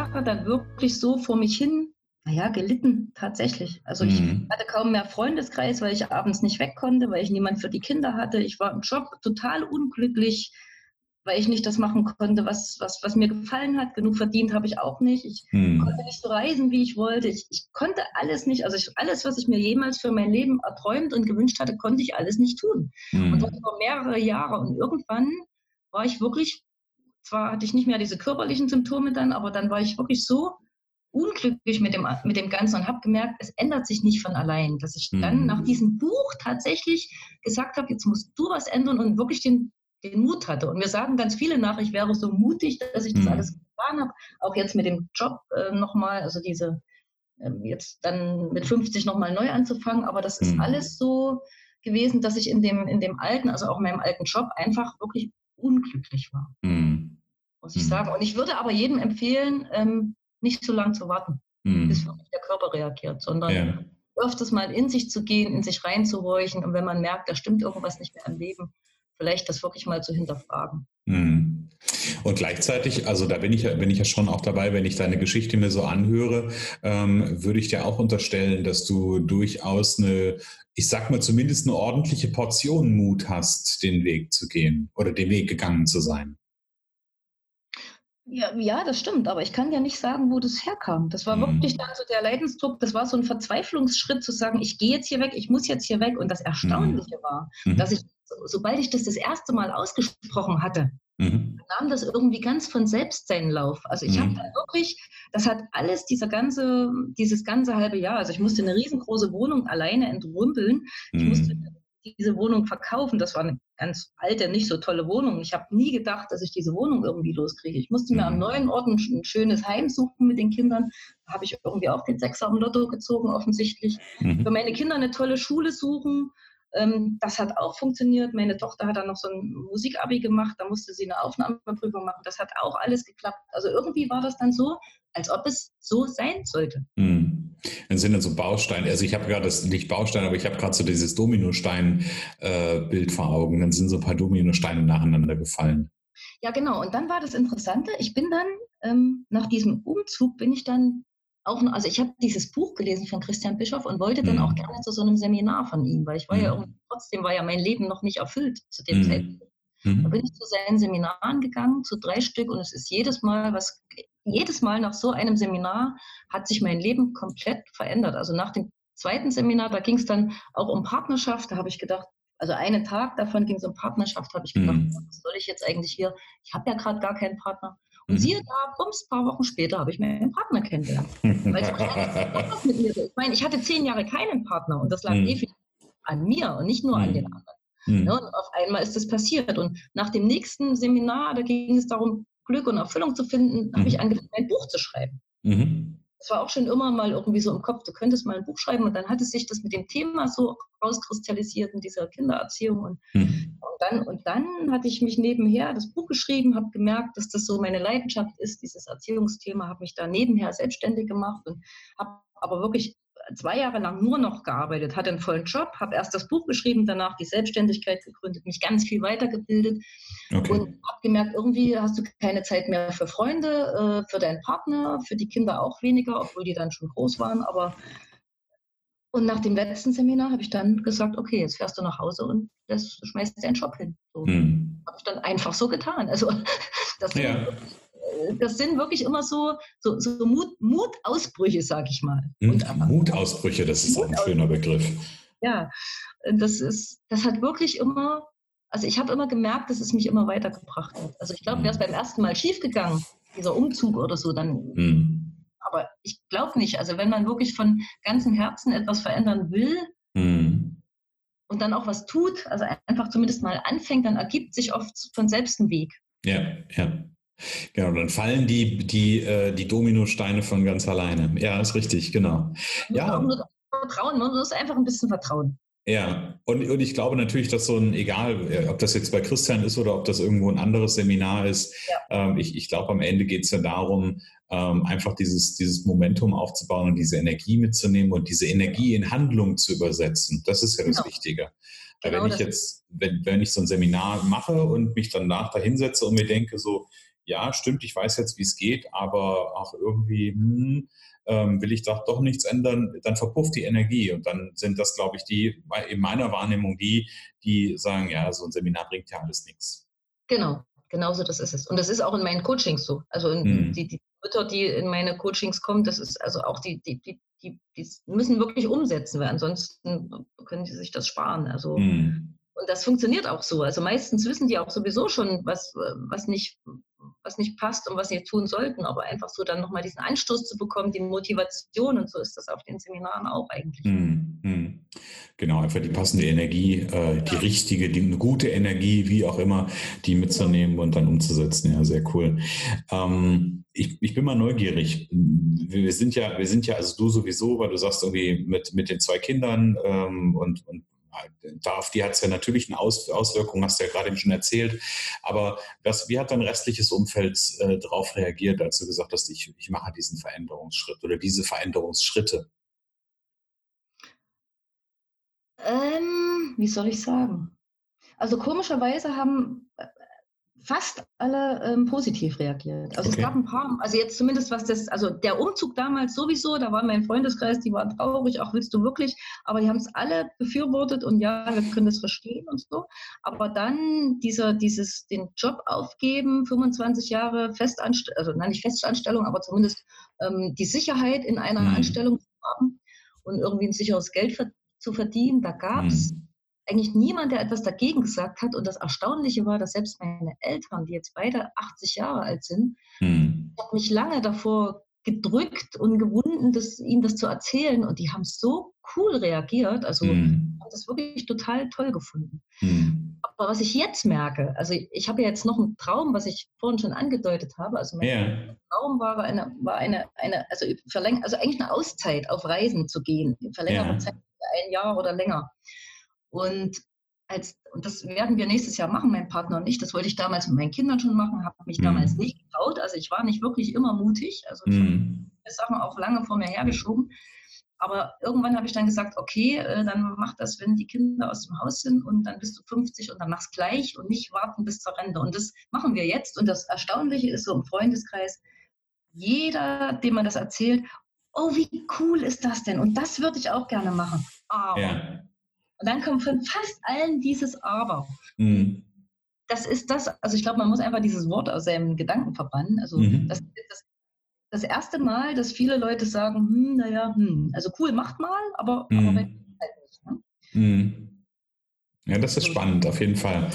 Jahre dann wirklich so vor mich hin, naja, gelitten tatsächlich. Also ich Mhm. hatte kaum mehr Freundeskreis, weil ich abends nicht weg konnte, weil ich niemand für die Kinder hatte. Ich war im Job total unglücklich, weil ich nicht das machen konnte, was, was, was mir gefallen hat. Genug verdient habe ich auch nicht. Ich Mhm. konnte nicht so reisen, wie ich wollte. Ich, ich konnte alles nicht. Also ich, alles, was ich mir jemals für mein Leben erträumt und gewünscht hatte, konnte ich alles nicht tun. Und Mhm. das über mehrere Jahre. Und irgendwann war ich wirklich, zwar hatte ich nicht mehr diese körperlichen Symptome dann, aber dann war ich wirklich so unglücklich mit dem, mit dem Ganzen und habe gemerkt, es ändert sich nicht von allein. Dass ich dann Mhm. nach diesem Buch tatsächlich gesagt habe, jetzt musst du was ändern und wirklich den, den Mut hatte. Und mir sagen ganz viele nach, ich wäre so mutig, dass ich das Mhm. alles getan habe. Auch jetzt mit dem Job äh, nochmal, also diese ähm, jetzt dann mit 50 nochmal neu anzufangen. Aber das ist Mhm. alles so gewesen, dass ich in dem, in dem alten, also auch in meinem alten Job einfach wirklich unglücklich war, Mhm. Muss ich Mhm. sagen. Und ich würde aber jedem empfehlen, ähm, nicht zu lang zu warten, bis Mhm. wirklich der Körper reagiert, sondern Ja. öfters mal in sich zu gehen, in sich reinzuhorchen und wenn man merkt, da stimmt irgendwas nicht mehr im Leben, vielleicht das wirklich mal zu hinterfragen. Mhm. Und gleichzeitig, also da bin ich ja, bin ich ja schon auch dabei, wenn ich deine Geschichte mir so anhöre, ähm, würde ich dir auch unterstellen, dass du durchaus eine, ich sag mal zumindest eine ordentliche Portion Mut hast, den Weg zu gehen oder den Weg gegangen zu sein. Ja, ja, das stimmt, aber ich kann ja nicht sagen, wo das herkam. Das war Mhm. wirklich dann so der Leidensdruck, das war so ein Verzweiflungsschritt zu sagen, ich gehe jetzt hier weg, ich muss jetzt hier weg. Und das Erstaunliche war, Mhm. dass ich, so- sobald ich das das erste Mal ausgesprochen hatte, Mhm. nahm das irgendwie ganz von selbst seinen Lauf. Also ich Mhm. habe dann wirklich, das hat alles, dieser ganze, dieses ganze halbe Jahr, also ich musste eine riesengroße Wohnung alleine entrümpeln. Ich musste Mhm. Diese Wohnung verkaufen. Das war eine ganz alte, nicht so tolle Wohnung. Ich habe nie gedacht, dass ich diese Wohnung irgendwie loskriege. Ich musste mir Mhm. am neuen Ort ein, ein schönes Heim suchen mit den Kindern. Da habe ich irgendwie auch den Sechser am Lotto gezogen, offensichtlich. Für Mhm. meine Kinder eine tolle Schule suchen. Ähm, das hat auch funktioniert. Meine Tochter hat dann noch so ein Musikabi gemacht. Da musste sie eine Aufnahmeprüfung machen. Das hat auch alles geklappt. Also irgendwie war das dann so, als ob es so sein sollte. Mhm. Dann sind dann so Bausteine, also ich habe gerade das nicht Baustein, aber ich habe gerade so dieses Dominostein-Bild vor Augen. Dann sind so ein paar Dominosteine nacheinander gefallen. Ja, genau. Und dann war das Interessante. Ich bin dann, ähm, nach diesem Umzug bin ich dann auch, noch, also ich habe dieses Buch gelesen von Christian Bischoff und wollte dann Mhm. auch gerne zu so einem Seminar von ihm, weil ich war ja Mhm. irgendwie, trotzdem war ja mein Leben noch nicht erfüllt zu dem Mhm. Zeitpunkt. Da Mhm. bin ich zu seinen Seminaren gegangen, zu drei Stück, und es ist jedes Mal was, jedes Mal nach so einem Seminar hat sich mein Leben komplett verändert. Also nach dem zweiten Seminar, da ging es dann auch um Partnerschaft, da habe ich gedacht, also einen Tag davon ging es um Partnerschaft, habe ich gedacht, Mhm. was soll ich jetzt eigentlich hier? Ich habe ja gerade gar keinen Partner. Und Mhm. siehe da, bums, paar Wochen später habe ich meinen Partner kennengelernt. Weil was mit mir, ich meine, ich hatte zehn Jahre keinen Partner und das lag Mhm. definitiv an mir und nicht nur an Mhm. den anderen. Mhm. Ne? Und auf einmal ist das passiert. Und nach dem nächsten Seminar, da ging es darum, Glück und Erfüllung zu finden, habe Mhm. ich angefangen, ein Buch zu schreiben. Mhm. Das war auch schon immer mal irgendwie so im Kopf, du könntest mal ein Buch schreiben. Und dann hatte sich das mit dem Thema so rauskristallisiert in dieser Kindererziehung. Und, Mhm. und, dann, und dann hatte ich mich nebenher das Buch geschrieben, habe gemerkt, dass das so meine Leidenschaft ist, dieses Erziehungsthema, habe mich da nebenher selbstständig gemacht und habe aber wirklich zwei Jahre lang nur noch gearbeitet, hatte einen vollen Job, habe erst das Buch geschrieben, danach die Selbstständigkeit gegründet, mich ganz viel weitergebildet Okay. und habe gemerkt, irgendwie hast du keine Zeit mehr für Freunde, äh, für deinen Partner, für die Kinder auch weniger, obwohl die dann schon groß waren. Aber und nach dem letzten Seminar habe ich dann gesagt, okay, jetzt fährst du nach Hause und das schmeißt deinen Job hin. So Mhm. habe ich dann einfach so getan. Also das Ja. Das sind wirklich immer so, so, so Mut, Mutausbrüche, sag ich mal. Mhm. aber- Mutausbrüche, das ist auch ein schöner Begriff. ja, das ist, das hat wirklich immer, also ich habe immer gemerkt, dass es mich immer weitergebracht hat. Also ich glaube, wäre es beim ersten Mal schiefgegangen, dieser Umzug oder so, dann, Mhm. aber ich glaube nicht. Also wenn man wirklich von ganzem Herzen etwas verändern will Mhm. und dann auch was tut, also einfach zumindest mal anfängt, dann ergibt sich oft von selbst ein Weg. Ja, ja. Genau, dann fallen die, die, äh, die Dominosteine von ganz alleine. Ja, ist richtig, genau. Ja. Man muss vertrauen, man muss einfach ein bisschen vertrauen. Ja, und, und ich glaube natürlich, dass so ein, egal äh, ob das jetzt bei Christian ist oder ob das irgendwo ein anderes Seminar ist, ähm, ich, ich glaube, am Ende geht es ja darum, ähm, einfach dieses, dieses Momentum aufzubauen und diese Energie mitzunehmen und diese Energie in Handlung zu übersetzen. Das ist ja das Genau. Wichtige. Weil Genau wenn ich jetzt, wenn, wenn ich so ein Seminar mache und mich danach da hinsetze und mir denke, so, ja, stimmt, ich weiß jetzt, wie es geht, aber auch irgendwie, hm, ähm, will ich doch, doch nichts ändern, dann verpufft die Energie. Und dann sind das, glaube ich, die, in meiner Wahrnehmung die, die sagen, ja, so ein Seminar bringt ja alles nichts. Genau, genauso das ist es. Und das ist auch in meinen Coachings so. Also hm. die, die Mütter, die in meine Coachings kommen, das ist also auch die, die, die, die, die müssen wirklich umsetzen, weil ansonsten können sie sich das sparen. Also hm. und das funktioniert auch so. Also meistens wissen die auch sowieso schon, was, was nicht, was nicht passt und was sie tun sollten, aber einfach so dann nochmal diesen Anstoß zu bekommen, die Motivation und so ist das auf den Seminaren auch eigentlich. Hm, hm. Genau, einfach die passende Energie, äh, die ja. richtige, die eine gute Energie, wie auch immer, die mitzunehmen und dann umzusetzen. Ja, sehr cool. Ähm, ich, ich bin mal neugierig. Wir sind ja, wir sind ja, also du sowieso, weil du sagst irgendwie mit, mit den zwei Kindern ähm, und, und auf die hat es ja natürlich eine Aus Auswirkung, hast du ja gerade eben schon erzählt. Aber was, wie hat dein restliches Umfeld äh, darauf reagiert, als du gesagt hast, ich, ich mache diesen Veränderungsschritt oder diese Veränderungsschritte? Ähm, wie soll ich sagen? Also komischerweise haben fast alle ähm, positiv reagiert. Also okay. es gab ein paar, also jetzt zumindest was das, also der Umzug damals sowieso, da war mein Freundeskreis, die waren traurig, auch willst du wirklich, aber die haben es alle befürwortet und ja, wir können das verstehen und so. Aber dann dieser, dieses, den Job aufgeben, 25 Jahre Festanstellung, also nein, nicht Festanstellung, aber zumindest ähm, die Sicherheit in einer mhm. Anstellung zu haben und irgendwie ein sicheres Geld zu verdienen, da gab es mhm eigentlich niemand, der etwas dagegen gesagt hat. Und das Erstaunliche war, dass selbst meine Eltern, die jetzt beide 80 Jahre alt sind, hm. haben mich lange davor gedrückt und gewunden, das, ihnen das zu erzählen. Und die haben so cool reagiert. Also hm. haben das wirklich total toll gefunden. Hm. Aber was ich jetzt merke, also ich habe ja jetzt noch einen Traum, was ich vorhin schon angedeutet habe. Also mein yeah. Traum war eine, war eine, eine also, verläng also eigentlich eine Auszeit auf Reisen zu gehen, für längere yeah. Zeit, ein Jahr oder länger. Und als, und das werden wir nächstes Jahr machen, mein Partner und ich. Das wollte ich damals mit meinen Kindern schon machen, habe mich mhm. damals nicht getraut. Also ich war nicht wirklich immer mutig. Also ich mhm. habe Sachen auch lange vor mir hergeschoben. Aber irgendwann habe ich dann gesagt, okay, äh, dann mach das, wenn die Kinder aus dem Haus sind und dann bist du 50 und dann mach's gleich und nicht warten bis zur Rente. Und das machen wir jetzt. Und das Erstaunliche ist so im Freundeskreis, jeder, dem man das erzählt, oh, wie cool ist das denn? Und das würde ich auch gerne machen. Aber ja. Und dann kommt von fast allen dieses Aber. Mhm. Das ist das, also ich glaube, man muss einfach dieses Wort aus seinem Gedanken verbannen. Also mhm. das ist das, das, erste Mal, dass viele Leute sagen, hm, naja, hm, also cool, macht mal, aber, mhm. aber halt nicht. Ne? Mhm. Ja, das ist spannend, auf jeden Fall.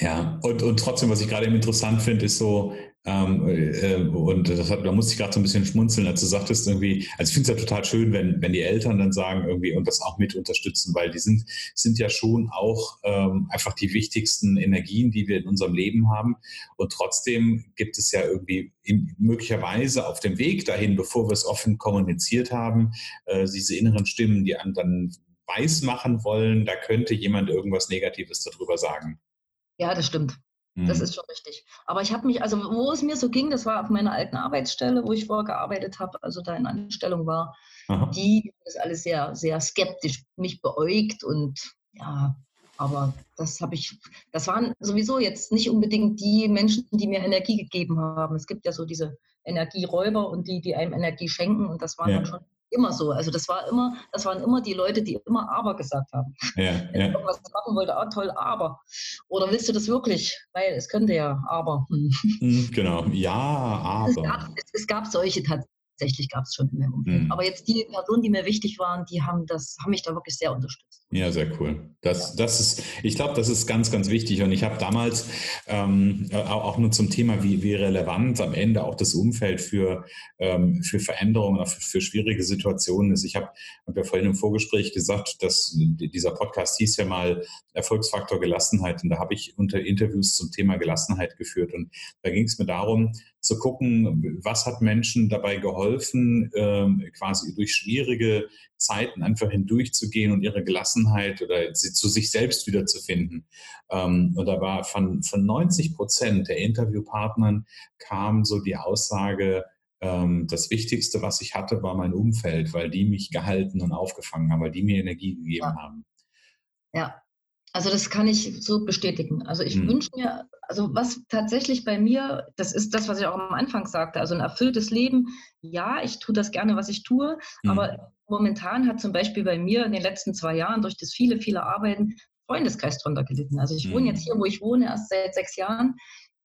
Ja, und, und trotzdem, was ich gerade interessant finde, ist so, ähm, äh, und das hat, da musste ich gerade so ein bisschen schmunzeln, als du sagtest irgendwie, also ich finde es ja total schön, wenn, wenn die Eltern dann sagen irgendwie und das auch mit unterstützen, weil die sind, sind ja schon auch ähm, einfach die wichtigsten Energien, die wir in unserem Leben haben. Und trotzdem gibt es ja irgendwie in, möglicherweise auf dem Weg dahin, bevor wir es offen kommuniziert haben, äh, diese inneren Stimmen, die einem dann weiß machen wollen, da könnte jemand irgendwas Negatives darüber sagen. Ja, das stimmt. Das mhm. ist schon richtig. Aber ich habe mich, also wo es mir so ging, das war auf meiner alten Arbeitsstelle, wo ich vorher gearbeitet habe, also da in Anstellung war, Aha. die ist alles sehr, sehr skeptisch, mich beäugt und ja, aber das habe ich, das waren sowieso jetzt nicht unbedingt die Menschen, die mir Energie gegeben haben. Es gibt ja so diese Energieräuber und die, die einem Energie schenken und das waren ja. dann schon immer so. Also das war immer, das waren immer die Leute, die immer aber gesagt haben. Ja, Wenn ja. irgendwas machen wollte, ah toll, aber. Oder willst du das wirklich? Weil es könnte ja, aber. Hm genau, ja, aber. Es gab, es, es gab solche tatsächlich gab es schon in meinem Umfeld. Mhm. Aber jetzt die Personen, die mir wichtig waren, die haben das, haben mich da wirklich sehr unterstützt. Ja, sehr cool. Das, ja. das ist, ich glaube, das ist ganz, ganz wichtig. Und ich habe damals ähm, auch nur zum Thema, wie, wie relevant am Ende auch das Umfeld für, ähm, für Veränderungen, für, für schwierige Situationen ist. Ich habe hab ja vorhin im Vorgespräch gesagt, dass dieser Podcast hieß ja mal Erfolgsfaktor Gelassenheit. Und da habe ich unter Interviews zum Thema Gelassenheit geführt. Und da ging es mir darum, zu gucken, was hat Menschen dabei geholfen, ähm, quasi durch schwierige Zeiten einfach hindurchzugehen und ihre Gelassenheit oder sie zu sich selbst wiederzufinden. Ähm, und da war von, von 90 Prozent der Interviewpartnern kam so die Aussage, ähm, das Wichtigste, was ich hatte, war mein Umfeld, weil die mich gehalten und aufgefangen haben, weil die mir Energie gegeben ja. haben. Ja, Also das kann ich so bestätigen. Also ich hm. wünsche mir, also was tatsächlich bei mir, das ist das, was ich auch am Anfang sagte, also ein erfülltes Leben. Ja, ich tue das gerne, was ich tue, hm. aber momentan hat zum Beispiel bei mir in den letzten zwei Jahren durch das viele, viele Arbeiten Freundeskreis drunter gelitten. Also ich hm. wohne jetzt hier, wo ich wohne, erst seit sechs Jahren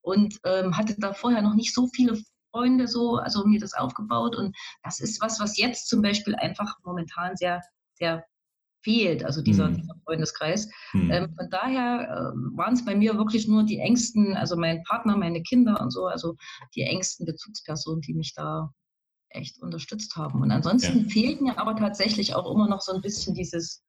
und ähm, hatte da vorher noch nicht so viele Freunde so, also mir das aufgebaut und das ist was, was jetzt zum Beispiel einfach momentan sehr, sehr fehlt, also dieser, hm. dieser Freundeskreis. Hm. Ähm, von daher äh, waren es bei mir wirklich nur die engsten, also mein Partner, meine Kinder und so, also die engsten Bezugspersonen, die mich da echt unterstützt haben. Und ansonsten ja. fehlt mir aber tatsächlich auch immer noch so ein bisschen dieses,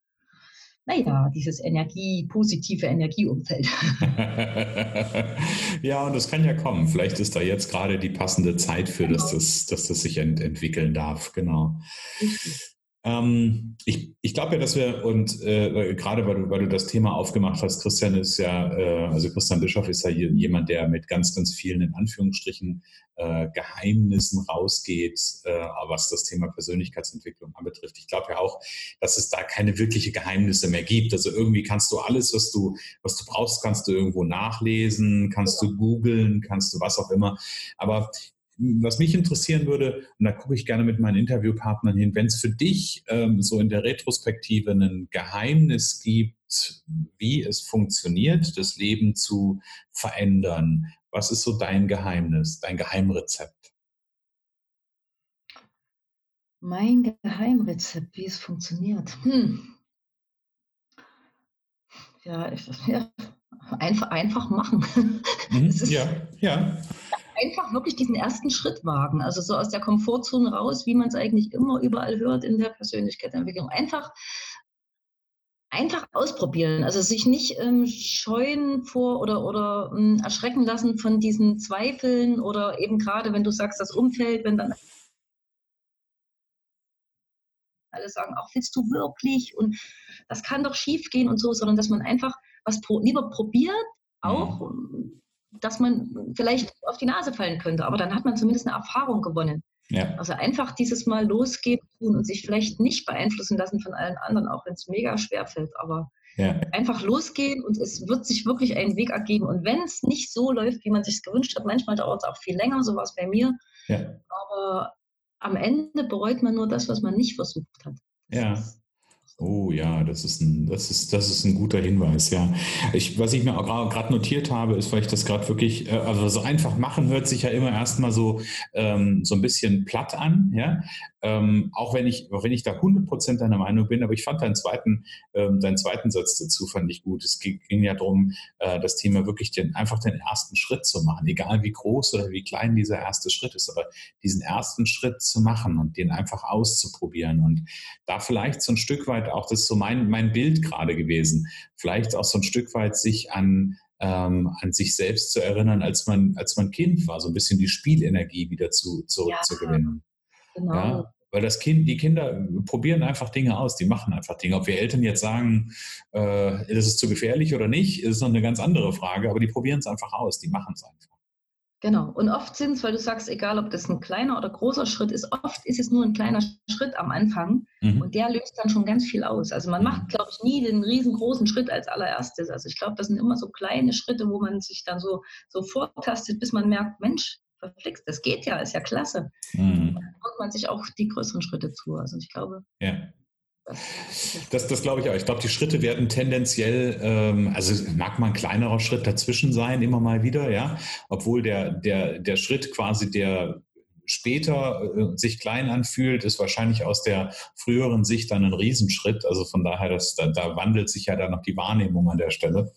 naja, dieses Energie, positive Energieumfeld. ja, und das kann ja kommen. Vielleicht ist da jetzt gerade die passende Zeit für, genau. dass, das, dass das sich ent entwickeln darf. Genau. Richtig. Ähm, ich ich glaube ja, dass wir, und äh, gerade weil du, weil du das Thema aufgemacht hast, Christian ist ja, äh, also Christian Bischoff ist ja jemand, der mit ganz, ganz vielen in Anführungsstrichen äh, Geheimnissen rausgeht, äh, was das Thema Persönlichkeitsentwicklung anbetrifft. Ich glaube ja auch, dass es da keine wirkliche Geheimnisse mehr gibt. Also irgendwie kannst du alles, was du, was du brauchst, kannst du irgendwo nachlesen, kannst du googeln, kannst du was auch immer. Aber was mich interessieren würde, und da gucke ich gerne mit meinen Interviewpartnern hin, wenn es für dich ähm, so in der Retrospektive ein Geheimnis gibt, wie es funktioniert, das Leben zu verändern, was ist so dein Geheimnis, dein Geheimrezept? Mein Geheimrezept, wie es funktioniert. Hm. Ja, ich, ja, einfach, einfach machen. Mhm, ja, ja einfach wirklich diesen ersten Schritt wagen. Also so aus der Komfortzone raus, wie man es eigentlich immer überall hört in der Persönlichkeitsentwicklung. Einfach einfach ausprobieren. Also sich nicht ähm, scheuen vor oder, oder ähm, erschrecken lassen von diesen Zweifeln oder eben gerade, wenn du sagst, das Umfeld, wenn dann alle sagen, auch willst du wirklich und das kann doch schief gehen und so, sondern dass man einfach was pro lieber probiert, auch mhm dass man vielleicht auf die Nase fallen könnte. Aber dann hat man zumindest eine Erfahrung gewonnen. Ja. Also einfach dieses Mal losgehen und sich vielleicht nicht beeinflussen lassen von allen anderen, auch wenn es mega schwer fällt. Aber ja. einfach losgehen und es wird sich wirklich einen Weg ergeben. Und wenn es nicht so läuft, wie man sich gewünscht hat, manchmal dauert es auch viel länger, so war es bei mir. Ja. Aber am Ende bereut man nur das, was man nicht versucht hat. Das ja. Ist, Oh ja, das ist ein, das ist, das ist ein guter Hinweis, ja. Ich, was ich mir auch gerade notiert habe, ist, weil ich das gerade wirklich, äh, also so einfach machen hört sich ja immer erstmal so, ähm, so ein bisschen platt an, ja. Ähm, auch wenn ich, auch wenn ich da 100% deiner Meinung bin, aber ich fand deinen zweiten, ähm, deinen zweiten Satz dazu fand ich gut. Es ging, ging ja darum, äh, das Thema wirklich den, einfach den ersten Schritt zu machen, egal wie groß oder wie klein dieser erste Schritt ist, aber diesen ersten Schritt zu machen und den einfach auszuprobieren und da vielleicht so ein Stück weit auch, das ist so mein, mein Bild gerade gewesen, vielleicht auch so ein Stück weit sich an, ähm, an sich selbst zu erinnern, als man, als man Kind war, so ein bisschen die Spielenergie wieder zu, zurückzugewinnen. Genau. Ja, weil das Kind, die Kinder probieren einfach Dinge aus, die machen einfach Dinge. Ob wir Eltern jetzt sagen, äh, das ist zu gefährlich oder nicht, ist noch eine ganz andere Frage, aber die probieren es einfach aus, die machen es einfach. Genau. Und oft sind es, weil du sagst, egal ob das ein kleiner oder großer Schritt ist, oft ist es nur ein kleiner Schritt am Anfang mhm. und der löst dann schon ganz viel aus. Also man macht, glaube ich, nie den riesengroßen Schritt als allererstes. Also ich glaube, das sind immer so kleine Schritte, wo man sich dann so, so vortastet, bis man merkt, Mensch, verflixt, das geht ja, ist ja klasse. Mhm. Kommt man sich auch die größeren Schritte zu. Also ich glaube. Ja. Das, das glaube ich auch. Ich glaube, die Schritte werden tendenziell, ähm, also mag mal ein kleinerer Schritt dazwischen sein, immer mal wieder, ja. Obwohl der, der, der Schritt quasi, der später äh, sich klein anfühlt, ist wahrscheinlich aus der früheren Sicht dann ein Riesenschritt. Also von daher, das, da, da wandelt sich ja dann noch die Wahrnehmung an der Stelle.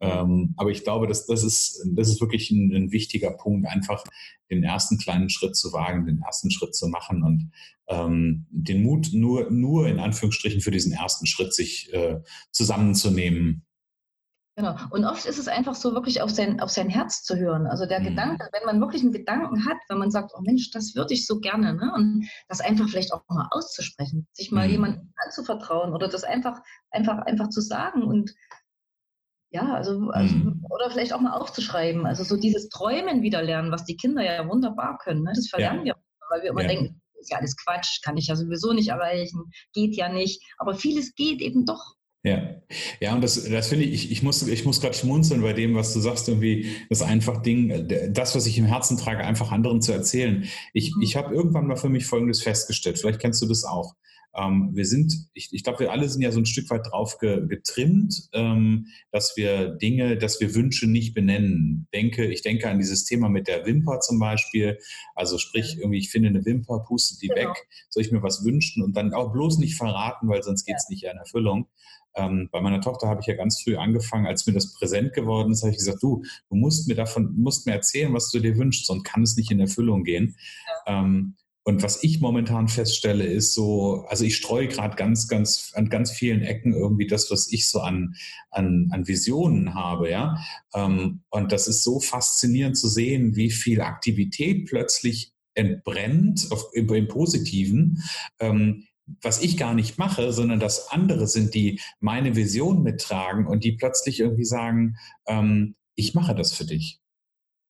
Ähm, aber ich glaube, dass das ist, das ist wirklich ein, ein, wichtiger Punkt, einfach den ersten kleinen Schritt zu wagen, den ersten Schritt zu machen und ähm, den Mut nur, nur in Anführungsstrichen für diesen ersten Schritt sich äh, zusammenzunehmen. Genau. Und oft ist es einfach so, wirklich auf sein, auf sein Herz zu hören. Also der mhm. Gedanke, wenn man wirklich einen Gedanken hat, wenn man sagt, oh Mensch, das würde ich so gerne, ne? und das einfach vielleicht auch mal auszusprechen, sich mal mhm. jemandem anzuvertrauen oder das einfach, einfach, einfach zu sagen und ja, also, also mhm. oder vielleicht auch mal aufzuschreiben. Also so dieses Träumen wieder lernen, was die Kinder ja wunderbar können. Ne? Das verlernen ja. wir, weil wir immer ja. denken, ist ja alles Quatsch, kann ich ja sowieso nicht erreichen, geht ja nicht. Aber vieles geht eben doch. Ja, ja, und das, das finde ich, ich, ich muss, ich muss gerade schmunzeln bei dem, was du sagst, irgendwie das einfach Ding, das, was ich im Herzen trage, einfach anderen zu erzählen. Ich, mhm. ich habe irgendwann mal für mich Folgendes festgestellt, vielleicht kennst du das auch. Ähm, wir sind, ich, ich glaube, wir alle sind ja so ein Stück weit drauf ge, getrimmt, ähm, dass wir Dinge, dass wir Wünsche nicht benennen. Denke, ich denke an dieses Thema mit der Wimper zum Beispiel. Also sprich, irgendwie, ich finde eine Wimper, puste die genau. weg, soll ich mir was wünschen und dann auch bloß nicht verraten, weil sonst geht es ja. nicht in Erfüllung. Ähm, bei meiner Tochter habe ich ja ganz früh angefangen, als mir das präsent geworden ist, habe ich gesagt, du, du musst mir davon, musst mir erzählen, was du dir wünschst, sonst kann es nicht in Erfüllung gehen. Ja. Ähm, und was ich momentan feststelle, ist so, also ich streue gerade ganz, ganz an ganz vielen Ecken irgendwie das, was ich so an, an, an Visionen habe, ja. Ähm, und das ist so faszinierend zu sehen, wie viel Aktivität plötzlich entbrennt auf, im, im Positiven, ähm, was ich gar nicht mache, sondern dass andere sind, die meine Vision mittragen und die plötzlich irgendwie sagen, ähm, ich mache das für dich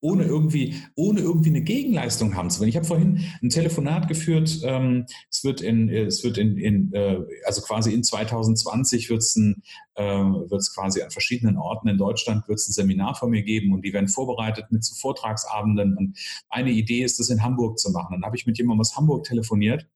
ohne irgendwie, ohne irgendwie eine Gegenleistung haben zu wollen. Ich habe vorhin ein Telefonat geführt. Ähm, es wird in, es wird in, in äh, also quasi in 2020 wird es ein, äh, quasi an verschiedenen Orten in Deutschland wird es ein Seminar von mir geben und die werden vorbereitet mit so Vortragsabenden. Und eine Idee ist, das in Hamburg zu machen. Dann habe ich mit jemandem aus Hamburg telefoniert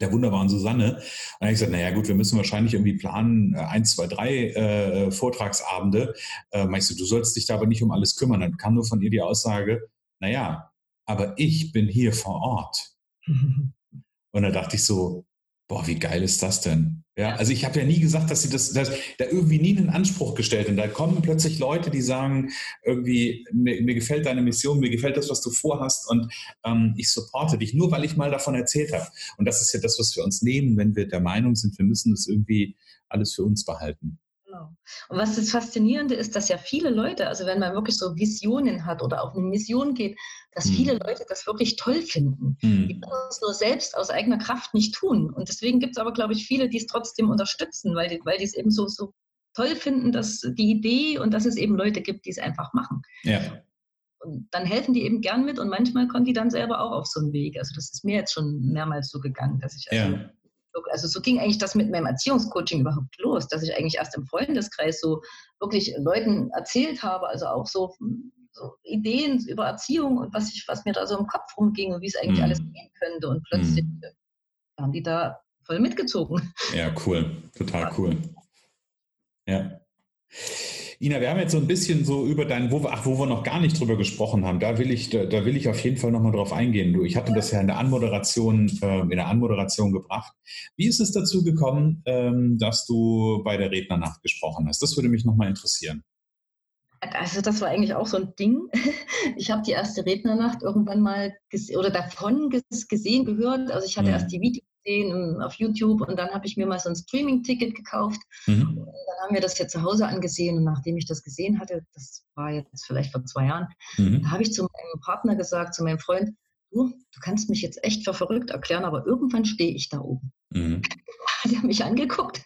der wunderbaren Susanne. Und dann habe ich gesagt, naja gut, wir müssen wahrscheinlich irgendwie planen, äh, eins, zwei, drei äh, Vortragsabende. Äh, meinst du, du sollst dich da aber nicht um alles kümmern. Dann kam nur von ihr die Aussage, naja, aber ich bin hier vor Ort. Und da dachte ich so, boah, wie geil ist das denn? Ja, also ich habe ja nie gesagt, dass sie das, dass, da irgendwie nie einen Anspruch gestellt. Und da kommen plötzlich Leute, die sagen, irgendwie, mir, mir gefällt deine Mission, mir gefällt das, was du vorhast und ähm, ich supporte dich, nur weil ich mal davon erzählt habe. Und das ist ja das, was wir uns nehmen, wenn wir der Meinung sind, wir müssen das irgendwie alles für uns behalten. Genau. Und was das Faszinierende ist, dass ja viele Leute, also wenn man wirklich so Visionen hat oder auf eine Mission geht, dass hm. viele Leute das wirklich toll finden. Hm. Die können es nur selbst aus eigener Kraft nicht tun. Und deswegen gibt es aber, glaube ich, viele, die es trotzdem unterstützen, weil die, weil die es eben so, so toll finden, dass die Idee und dass es eben Leute gibt, die es einfach machen. Ja. Und dann helfen die eben gern mit und manchmal kommen die dann selber auch auf so einen Weg. Also das ist mir jetzt schon mehrmals so gegangen, dass ich also ja also so ging eigentlich das mit meinem Erziehungscoaching überhaupt los, dass ich eigentlich erst im Freundeskreis so wirklich Leuten erzählt habe, also auch so, so Ideen über Erziehung und was ich, was mir da so im Kopf rumging und wie es eigentlich mhm. alles gehen könnte. Und plötzlich mhm. haben die da voll mitgezogen. Ja, cool. Total cool. Ja. Ina, wir haben jetzt so ein bisschen so über dein, wo wir, ach, wo wir noch gar nicht drüber gesprochen haben, da will ich, da, da will ich auf jeden Fall nochmal drauf eingehen. Du, ich hatte das ja in der Anmoderation, äh, in der Anmoderation gebracht. Wie ist es dazu gekommen, ähm, dass du bei der Rednernacht gesprochen hast? Das würde mich nochmal interessieren. Also das war eigentlich auch so ein Ding. Ich habe die erste Rednernacht irgendwann mal oder davon gesehen, gehört. Also ich hatte mhm. erst die Videos gesehen auf YouTube und dann habe ich mir mal so ein Streaming-Ticket gekauft. Mhm. Und dann haben wir das hier zu Hause angesehen und nachdem ich das gesehen hatte, das war jetzt vielleicht vor zwei Jahren, mhm. da habe ich zu meinem Partner gesagt, zu meinem Freund, du, du kannst mich jetzt echt für verrückt erklären, aber irgendwann stehe ich da oben. Mhm. Hat er mich angeguckt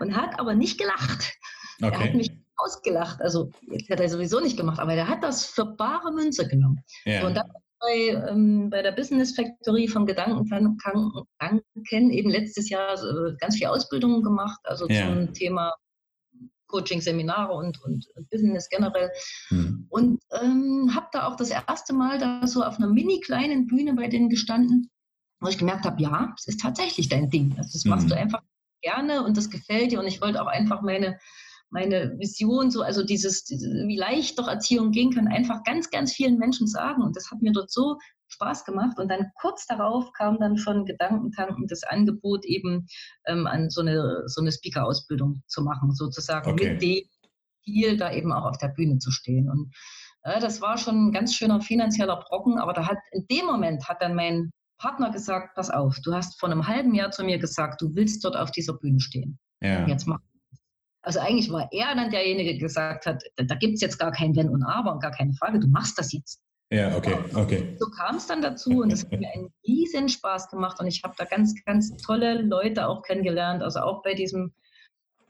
und hat aber nicht gelacht. Okay. Er hat mich ausgelacht. Also, jetzt hat er sowieso nicht gemacht, aber er hat das für bare Münze genommen. Ja. Und dann bei, ähm, bei der Business Factory von Gedankentanken eben letztes Jahr äh, ganz viel Ausbildungen gemacht, also ja. zum Thema Coaching, Seminare und, und Business generell. Mhm. Und ähm, habe da auch das erste Mal da so auf einer mini kleinen Bühne bei denen gestanden, wo ich gemerkt habe, ja, es ist tatsächlich dein Ding. Also das machst mhm. du einfach gerne und das gefällt dir und ich wollte auch einfach meine meine Vision, so, also dieses, wie leicht doch Erziehung gehen kann, einfach ganz, ganz vielen Menschen sagen. Und das hat mir dort so Spaß gemacht. Und dann kurz darauf kam dann von Gedankentanken das Angebot, eben ähm, an so eine, so eine Speaker-Ausbildung zu machen, sozusagen okay. mit dem Ziel, da eben auch auf der Bühne zu stehen. Und äh, das war schon ein ganz schöner finanzieller Brocken, aber da hat in dem Moment hat dann mein Partner gesagt, pass auf, du hast vor einem halben Jahr zu mir gesagt, du willst dort auf dieser Bühne stehen. Ja. Jetzt mach also eigentlich war er dann derjenige, der gesagt hat, da gibt es jetzt gar kein Wenn und Aber und gar keine Frage, du machst das jetzt. Ja, okay, okay. So kam es dann dazu und es hat mir einen riesen Spaß gemacht und ich habe da ganz, ganz tolle Leute auch kennengelernt, also auch bei diesem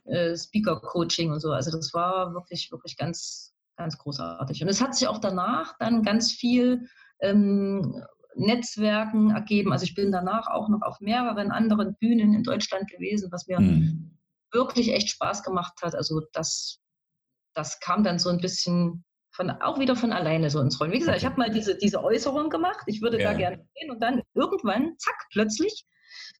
äh, Speaker-Coaching und so. Also das war wirklich, wirklich ganz, ganz großartig. Und es hat sich auch danach dann ganz viel ähm, Netzwerken ergeben. Also ich bin danach auch noch auf mehreren anderen Bühnen in Deutschland gewesen, was mir mhm wirklich echt Spaß gemacht hat. Also das, das kam dann so ein bisschen von, auch wieder von alleine so ins Rollen. Wie gesagt, ich habe mal diese, diese Äußerung gemacht, ich würde ja. da gerne gehen und dann irgendwann, zack, plötzlich.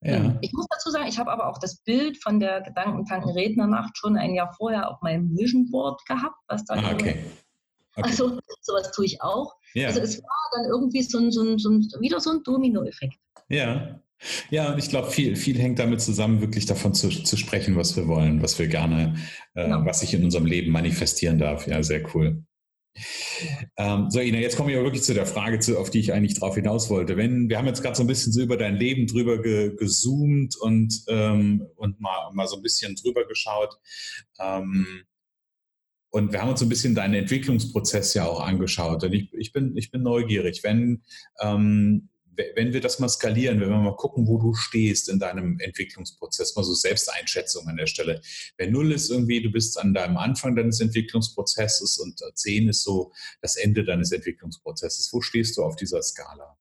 Ja. Ähm, ich muss dazu sagen, ich habe aber auch das Bild von der Gedankentanken-Rednernacht schon ein Jahr vorher auf meinem Vision Board gehabt, was da ah, okay. okay. Also sowas tue ich auch. Ja. Also es war dann irgendwie so ein, so ein, so ein wieder so ein Domino-Effekt. Ja. Ja, und ich glaube, viel, viel hängt damit zusammen, wirklich davon zu, zu sprechen, was wir wollen, was wir gerne, äh, genau. was sich in unserem Leben manifestieren darf. Ja, sehr cool. Ähm, so, Ina, jetzt komme ich aber wirklich zu der Frage, zu, auf die ich eigentlich drauf hinaus wollte. Wenn, wir haben jetzt gerade so ein bisschen so über dein Leben drüber ge, gezoomt und, ähm, und mal, mal so ein bisschen drüber geschaut. Ähm, und wir haben uns so ein bisschen deinen Entwicklungsprozess ja auch angeschaut. Und ich, ich, bin, ich bin neugierig. Wenn, ähm, wenn wir das mal skalieren, wenn wir mal gucken, wo du stehst in deinem Entwicklungsprozess, mal so Selbsteinschätzung an der Stelle. Wenn null ist irgendwie, du bist an deinem Anfang deines Entwicklungsprozesses und zehn ist so das Ende deines Entwicklungsprozesses. Wo stehst du auf dieser Skala?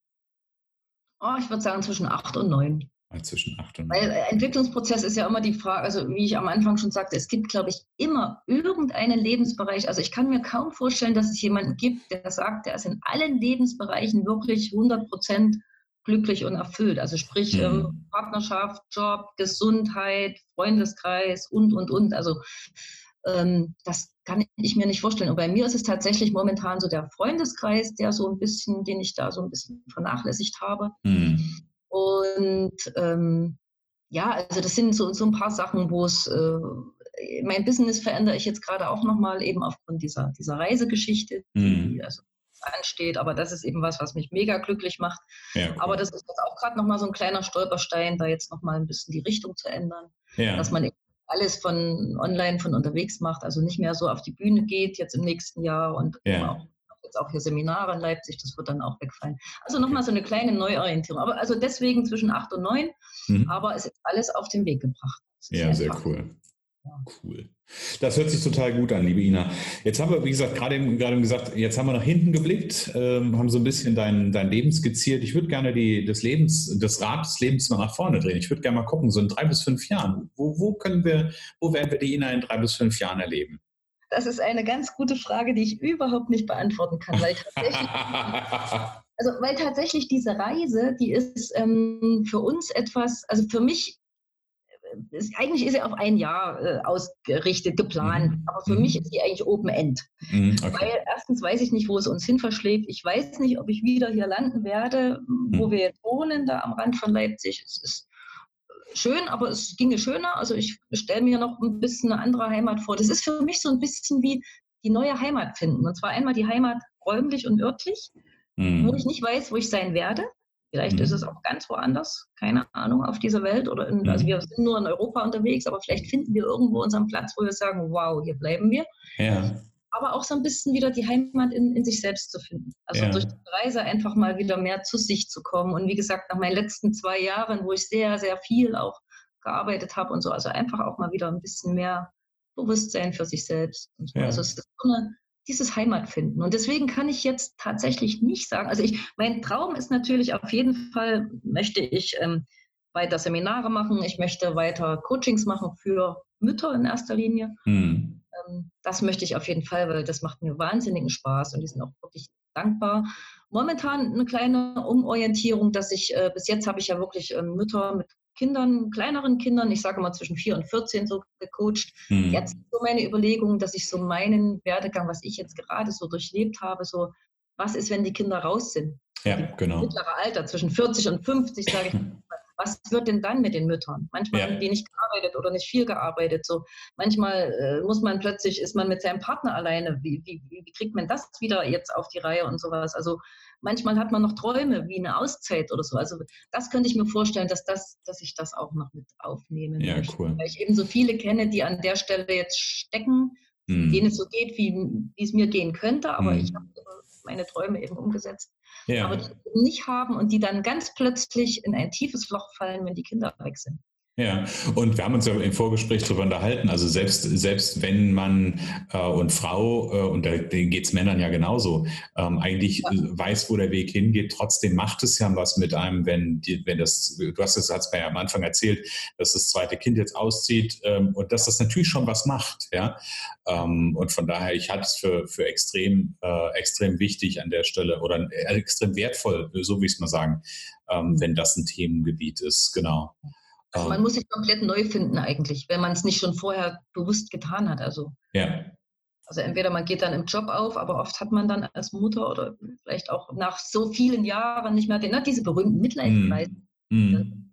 Oh, ich würde sagen zwischen acht und neun. Zwischen acht und neun. Weil äh, Entwicklungsprozess ist ja immer die Frage, also wie ich am Anfang schon sagte, es gibt, glaube ich, immer irgendeinen Lebensbereich. Also ich kann mir kaum vorstellen, dass es jemanden gibt, der sagt, der ist in allen Lebensbereichen wirklich 100 Prozent glücklich und erfüllt. Also sprich mhm. ähm, Partnerschaft, Job, Gesundheit, Freundeskreis und, und, und. Also ähm, das kann ich mir nicht vorstellen. Und bei mir ist es tatsächlich momentan so der Freundeskreis, der so ein bisschen, den ich da so ein bisschen vernachlässigt habe. Mhm. Und ähm, ja, also das sind so, so ein paar Sachen, wo es äh, mein Business verändere ich jetzt gerade auch nochmal eben aufgrund dieser, dieser Reisegeschichte, mhm. die also ansteht. Aber das ist eben was, was mich mega glücklich macht. Ja, cool. Aber das ist jetzt auch gerade nochmal so ein kleiner Stolperstein, da jetzt nochmal ein bisschen die Richtung zu ändern. Ja. Dass man eben alles von online, von unterwegs macht, also nicht mehr so auf die Bühne geht jetzt im nächsten Jahr und ja. auch, jetzt auch hier Seminare in Leipzig, das wird dann auch wegfallen. Also nochmal so eine kleine Neuorientierung. Aber also deswegen zwischen acht und neun, mhm. aber es ist alles auf den Weg gebracht. Ja, sehr cool. Cool. Das hört sich total gut an, liebe Ina. Jetzt haben wir, wie gesagt, gerade eben, gerade gesagt, jetzt haben wir nach hinten geblickt, ähm, haben so ein bisschen dein, dein Leben skizziert. Ich würde gerne die, das Lebens, das Rad des Lebens mal nach vorne drehen. Ich würde gerne mal gucken, so in drei bis fünf Jahren, wo, wo können wir, wo werden wir die Ina in drei bis fünf Jahren erleben? Das ist eine ganz gute Frage, die ich überhaupt nicht beantworten kann, weil tatsächlich, also weil tatsächlich diese Reise, die ist ähm, für uns etwas, also für mich ist, eigentlich ist sie auf ein Jahr äh, ausgerichtet, geplant. Mhm. Aber für mhm. mich ist sie eigentlich Open End. Mhm, okay. Weil erstens weiß ich nicht, wo es uns hin verschlägt. Ich weiß nicht, ob ich wieder hier landen werde, wo mhm. wir jetzt wohnen, da am Rand von Leipzig. Es ist schön, aber es ginge schöner. Also ich stelle mir noch ein bisschen eine andere Heimat vor. Das ist für mich so ein bisschen wie die neue Heimat finden. Und zwar einmal die Heimat räumlich und örtlich, mhm. wo ich nicht weiß, wo ich sein werde. Vielleicht mhm. ist es auch ganz woanders, keine Ahnung, auf dieser Welt. Oder in, also mhm. wir sind nur in Europa unterwegs, aber vielleicht finden wir irgendwo unseren Platz, wo wir sagen, wow, hier bleiben wir. Ja. Aber auch so ein bisschen wieder die Heimat in, in sich selbst zu finden. Also ja. durch die Reise einfach mal wieder mehr zu sich zu kommen. Und wie gesagt, nach meinen letzten zwei Jahren, wo ich sehr, sehr viel auch gearbeitet habe und so, also einfach auch mal wieder ein bisschen mehr Bewusstsein für sich selbst. So. Ja. Also es ist so eine dieses Heimatfinden. Und deswegen kann ich jetzt tatsächlich nicht sagen, also ich, mein Traum ist natürlich auf jeden Fall, möchte ich ähm, weiter Seminare machen, ich möchte weiter Coachings machen für Mütter in erster Linie. Mhm. Ähm, das möchte ich auf jeden Fall, weil das macht mir wahnsinnigen Spaß und die sind auch wirklich dankbar. Momentan eine kleine Umorientierung, dass ich, äh, bis jetzt habe ich ja wirklich äh, Mütter mit Kindern, kleineren Kindern, ich sage mal zwischen 4 und 14 so gecoacht. Mhm. Jetzt so meine Überlegung, dass ich so meinen Werdegang, was ich jetzt gerade so durchlebt habe, so, was ist, wenn die Kinder raus sind? Ja, genau. Mittlere Alter, zwischen 40 und 50, sage ich, was wird denn dann mit den Müttern? Manchmal ja. haben die nicht gearbeitet oder nicht viel gearbeitet. So manchmal äh, muss man plötzlich, ist man mit seinem Partner alleine. Wie, wie, wie kriegt man das wieder jetzt auf die Reihe und sowas? Also manchmal hat man noch Träume wie eine Auszeit oder so. Also das könnte ich mir vorstellen, dass das, dass ich das auch noch mit aufnehmen ja, möchte. Cool. Weil ich eben so viele kenne, die an der Stelle jetzt stecken, hm. denen es so geht, wie, wie es mir gehen könnte, aber hm. ich habe meine Träume eben umgesetzt ja. aber die nicht haben und die dann ganz plötzlich in ein tiefes Loch fallen, wenn die Kinder weg sind. Ja, und wir haben uns ja im Vorgespräch darüber unterhalten. Also selbst, selbst wenn man äh, und Frau, äh, und da geht es Männern ja genauso, ähm, eigentlich ja. weiß, wo der Weg hingeht, trotzdem macht es ja was mit einem, wenn, die, wenn das, du hast es hat's mir ja am Anfang erzählt, dass das zweite Kind jetzt auszieht ähm, und dass das natürlich schon was macht. Ja? Ähm, und von daher, ich halte es für, für extrem, äh, extrem wichtig an der Stelle oder äh, extrem wertvoll, so wie ich es mal sagen, ähm, wenn das ein Themengebiet ist. Genau. Also man muss sich komplett neu finden eigentlich, wenn man es nicht schon vorher bewusst getan hat. Also, ja. also entweder man geht dann im Job auf, aber oft hat man dann als Mutter oder vielleicht auch nach so vielen Jahren nicht mehr den, ne, diese berühmten Mitleidkreise. Mm.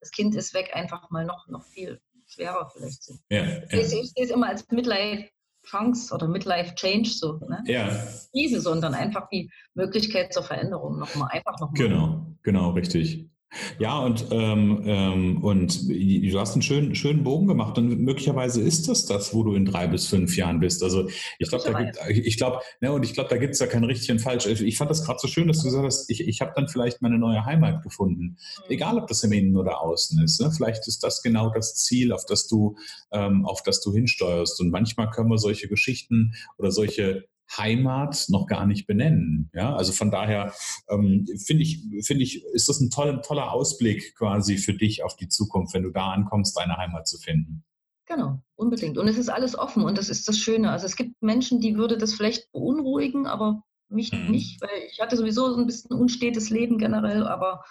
Das Kind ist weg, einfach mal noch, noch viel schwerer vielleicht sind. Ja, ja. Ich, sehe es immer als Midlife Chance oder Midlife Change so. Ne? Ja. Krise, sondern einfach die Möglichkeit zur Veränderung nochmal, einfach nochmal. Genau, genau, richtig. Ja, und, ähm, ähm, und du hast einen schönen, schönen Bogen gemacht und möglicherweise ist das das, wo du in drei bis fünf Jahren bist. Also ich glaube, da gibt, ich glaube, ne, und ich glaube, da gibt es ja kein richtig und falsch. Ich fand das gerade so schön, dass du gesagt hast, ich, ich habe dann vielleicht meine neue Heimat gefunden. Mhm. Egal, ob das im Innen oder Außen ist. Ne? Vielleicht ist das genau das Ziel, auf das du, ähm, auf das du hinsteuerst. Und manchmal können wir solche Geschichten oder solche Heimat noch gar nicht benennen. Ja, also von daher ähm, finde ich, finde ich, ist das ein toller, toller Ausblick quasi für dich auf die Zukunft, wenn du da ankommst, deine Heimat zu finden. Genau, unbedingt. Und es ist alles offen und das ist das Schöne. Also es gibt Menschen, die würde das vielleicht beunruhigen, aber mich mhm. nicht, weil ich hatte sowieso so ein bisschen unstetes Leben generell, aber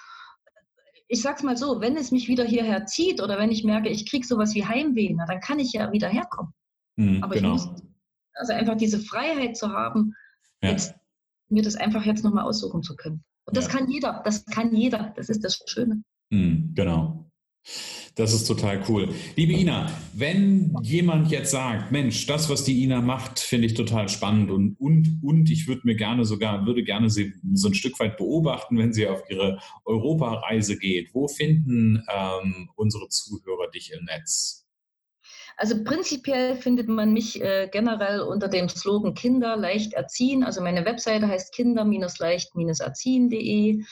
ich sag's mal so, wenn es mich wieder hierher zieht oder wenn ich merke, ich kriege sowas wie Heimweh, na, dann kann ich ja wieder herkommen. Mhm, aber genau. ich muss also einfach diese Freiheit zu haben, ja. jetzt, mir das einfach jetzt nochmal aussuchen zu können. Und das ja. kann jeder, das kann jeder, das ist das Schöne. Mhm, genau. Das ist total cool. Liebe Ina, wenn jemand jetzt sagt, Mensch, das, was die Ina macht, finde ich total spannend und, und, und ich würde mir gerne sogar, würde gerne sie so ein Stück weit beobachten, wenn sie auf ihre Europareise geht. Wo finden ähm, unsere Zuhörer dich im Netz? Also prinzipiell findet man mich äh, generell unter dem Slogan Kinder leicht erziehen. Also meine Webseite heißt kinder-leicht-erziehen.de.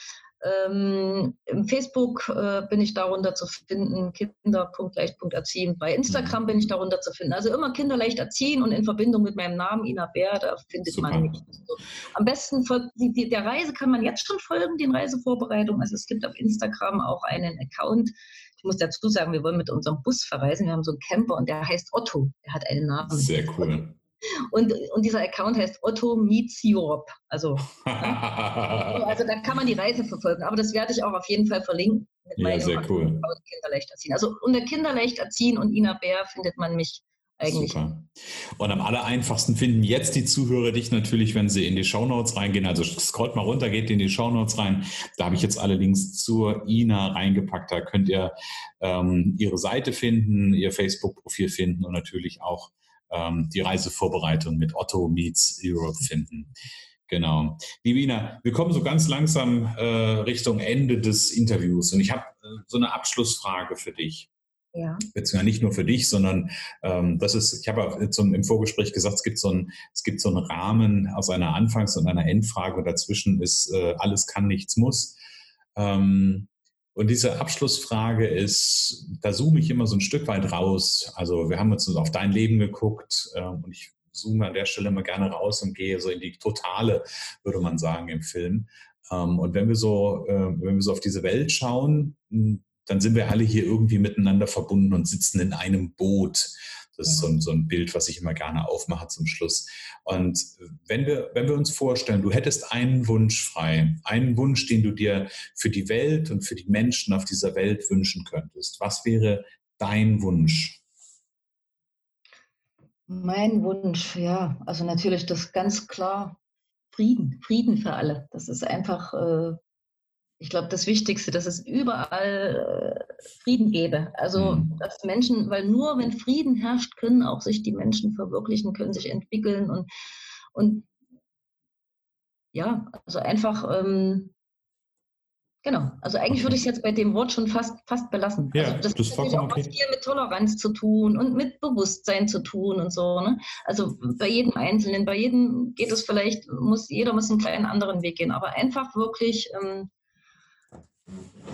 Ähm, Im Facebook äh, bin ich darunter zu finden, kinder.leicht.erziehen. Bei Instagram bin ich darunter zu finden. Also immer Kinder leicht erziehen und in Verbindung mit meinem Namen Ina Bär, da findet Super. man mich. Also am besten die, die, der Reise kann man jetzt schon folgen, den Reisevorbereitungen. Also es gibt auf Instagram auch einen Account, ich muss dazu sagen, wir wollen mit unserem Bus verreisen. Wir haben so einen Camper und der heißt Otto. Der hat einen Namen. Sehr cool. Und, und dieser Account heißt Otto Meets Europe. Also, also da kann man die Reise verfolgen. Aber das werde ich auch auf jeden Fall verlinken. Mit ja, sehr cool. Kinderleicht erziehen. Also unter Kinderleicht erziehen und Ina Bär findet man mich eigentlich. Super. Und am aller einfachsten finden jetzt die Zuhörer dich natürlich, wenn sie in die Shownotes reingehen. Also scrollt mal runter, geht in die Shownotes rein. Da habe ich jetzt alle Links zur Ina reingepackt. Da könnt ihr ähm, ihre Seite finden, ihr Facebook-Profil finden und natürlich auch ähm, die Reisevorbereitung mit Otto Meets Europe finden. Genau. Liebe Ina, wir kommen so ganz langsam äh, Richtung Ende des Interviews und ich habe äh, so eine Abschlussfrage für dich. Ja. Beziehungsweise nicht nur für dich, sondern ähm, das ist, ich habe im Vorgespräch gesagt, es gibt so ein, es gibt so einen Rahmen aus einer Anfangs- und einer Endfrage und dazwischen ist äh, alles kann, nichts muss. Ähm, und diese Abschlussfrage ist, da zoome ich immer so ein Stück weit raus. Also wir haben uns auf dein Leben geguckt äh, und ich zoome an der Stelle immer gerne raus und gehe so in die Totale, würde man sagen, im Film. Ähm, und wenn wir so, äh, wenn wir so auf diese Welt schauen, dann sind wir alle hier irgendwie miteinander verbunden und sitzen in einem Boot. Das ist so ein, so ein, Bild, was ich immer gerne aufmache zum Schluss. Und wenn wir, wenn wir uns vorstellen, du hättest einen Wunsch frei, einen Wunsch, den du dir für die Welt und für die Menschen auf dieser Welt wünschen könntest, was wäre dein Wunsch? Mein Wunsch, ja, also natürlich das ganz klar Frieden, Frieden für alle. Das ist einfach äh, ich glaube, das Wichtigste, dass es überall äh, Frieden gäbe. Also, mhm. dass Menschen, weil nur wenn Frieden herrscht, können auch sich die Menschen verwirklichen, können sich entwickeln und, und ja, also einfach, ähm, genau. Also eigentlich würde ich es jetzt bei dem Wort schon fast, fast belassen. Ja, also das, das hat auch okay. viel mit Toleranz zu tun und mit Bewusstsein zu tun und so. Ne? Also bei jedem Einzelnen, bei jedem geht es vielleicht, muss jeder muss einen kleinen anderen Weg gehen, aber einfach wirklich ähm,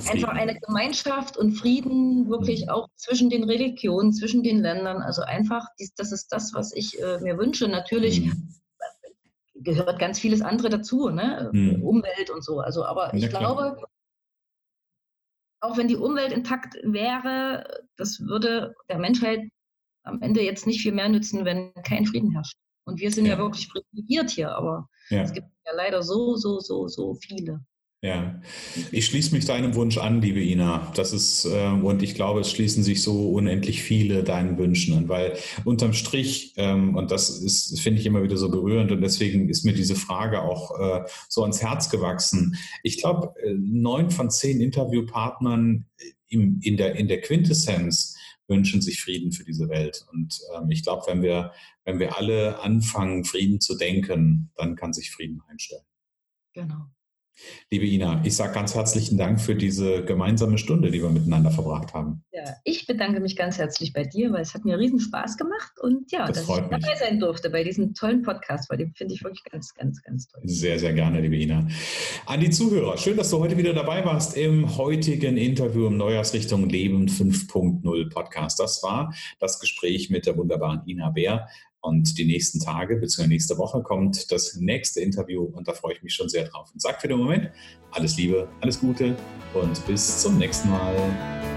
Einfach eine Gemeinschaft und Frieden wirklich mhm. auch zwischen den Religionen, zwischen den Ländern. Also einfach, das ist das, was ich äh, mir wünsche. Natürlich mhm. gehört ganz vieles andere dazu, ne? Mhm. Umwelt und so. Also, aber ich glaube, auch wenn die Umwelt intakt wäre, das würde der Menschheit am Ende jetzt nicht viel mehr nützen, wenn kein Frieden herrscht. Und wir sind ja, ja wirklich privilegiert hier, aber ja. es gibt ja leider so, so, so, so viele. Ja, ich schließe mich deinem Wunsch an, liebe Ina. Das ist, äh, und ich glaube, es schließen sich so unendlich viele deinen Wünschen an, weil unterm Strich, ähm, und das ist, finde ich immer wieder so berührend und deswegen ist mir diese Frage auch äh, so ans Herz gewachsen. Ich glaube, äh, neun von zehn Interviewpartnern im, in, der, in der Quintessenz wünschen sich Frieden für diese Welt. Und ähm, ich glaube, wenn wir, wenn wir alle anfangen, Frieden zu denken, dann kann sich Frieden einstellen. Genau. Liebe Ina, ich sage ganz herzlichen Dank für diese gemeinsame Stunde, die wir miteinander verbracht haben. Ja, ich bedanke mich ganz herzlich bei dir, weil es hat mir riesen Spaß gemacht und ja, das dass ich dabei mich. sein durfte bei diesem tollen Podcast, weil den finde ich wirklich ganz, ganz, ganz toll. Sehr, sehr gerne, liebe Ina. An die Zuhörer, schön, dass du heute wieder dabei warst im heutigen Interview im Neujahrsrichtung Leben 5.0 Podcast. Das war das Gespräch mit der wunderbaren Ina Bär. Und die nächsten Tage bzw. nächste Woche kommt das nächste Interview und da freue ich mich schon sehr drauf. Und sage für den Moment alles Liebe, alles Gute und bis zum nächsten Mal.